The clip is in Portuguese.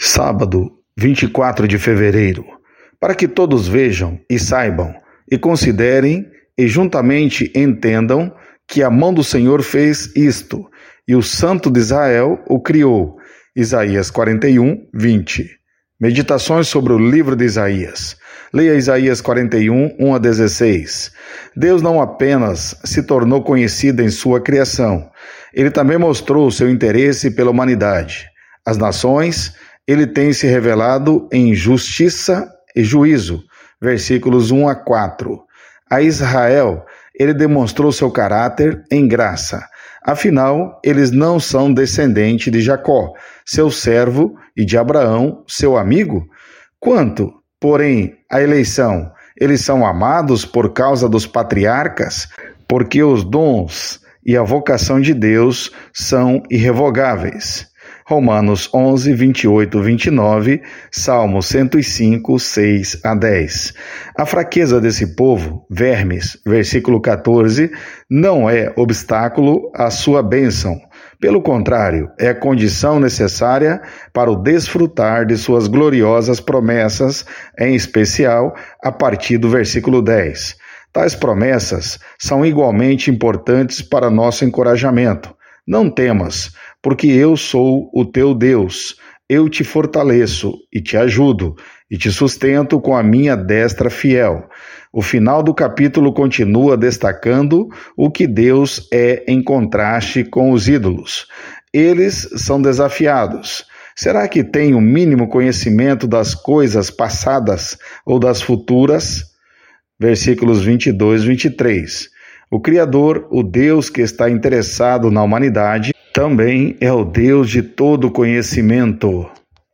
Sábado, 24 de fevereiro, para que todos vejam e saibam, e considerem e juntamente entendam que a mão do Senhor fez isto, e o Santo de Israel o criou. Isaías 41, 20. Meditações sobre o livro de Isaías. Leia Isaías 41, 1 a 16. Deus não apenas se tornou conhecido em sua criação, ele também mostrou seu interesse pela humanidade. As nações ele tem se revelado em justiça e juízo. Versículos 1 a 4. A Israel, ele demonstrou seu caráter em graça. Afinal, eles não são descendentes de Jacó, seu servo, e de Abraão, seu amigo? Quanto, porém, à eleição, eles são amados por causa dos patriarcas, porque os dons e a vocação de Deus são irrevogáveis. Romanos 11, 28, 29, Salmo 105, 6 a 10. A fraqueza desse povo, vermes, versículo 14, não é obstáculo à sua bênção. Pelo contrário, é condição necessária para o desfrutar de suas gloriosas promessas, em especial a partir do versículo 10. Tais promessas são igualmente importantes para nosso encorajamento. Não temas, porque eu sou o teu Deus. Eu te fortaleço e te ajudo e te sustento com a minha destra fiel. O final do capítulo continua destacando o que Deus é em contraste com os ídolos. Eles são desafiados. Será que têm o mínimo conhecimento das coisas passadas ou das futuras? Versículos 22 e 23. O Criador, o Deus que está interessado na humanidade, também é o Deus de todo conhecimento.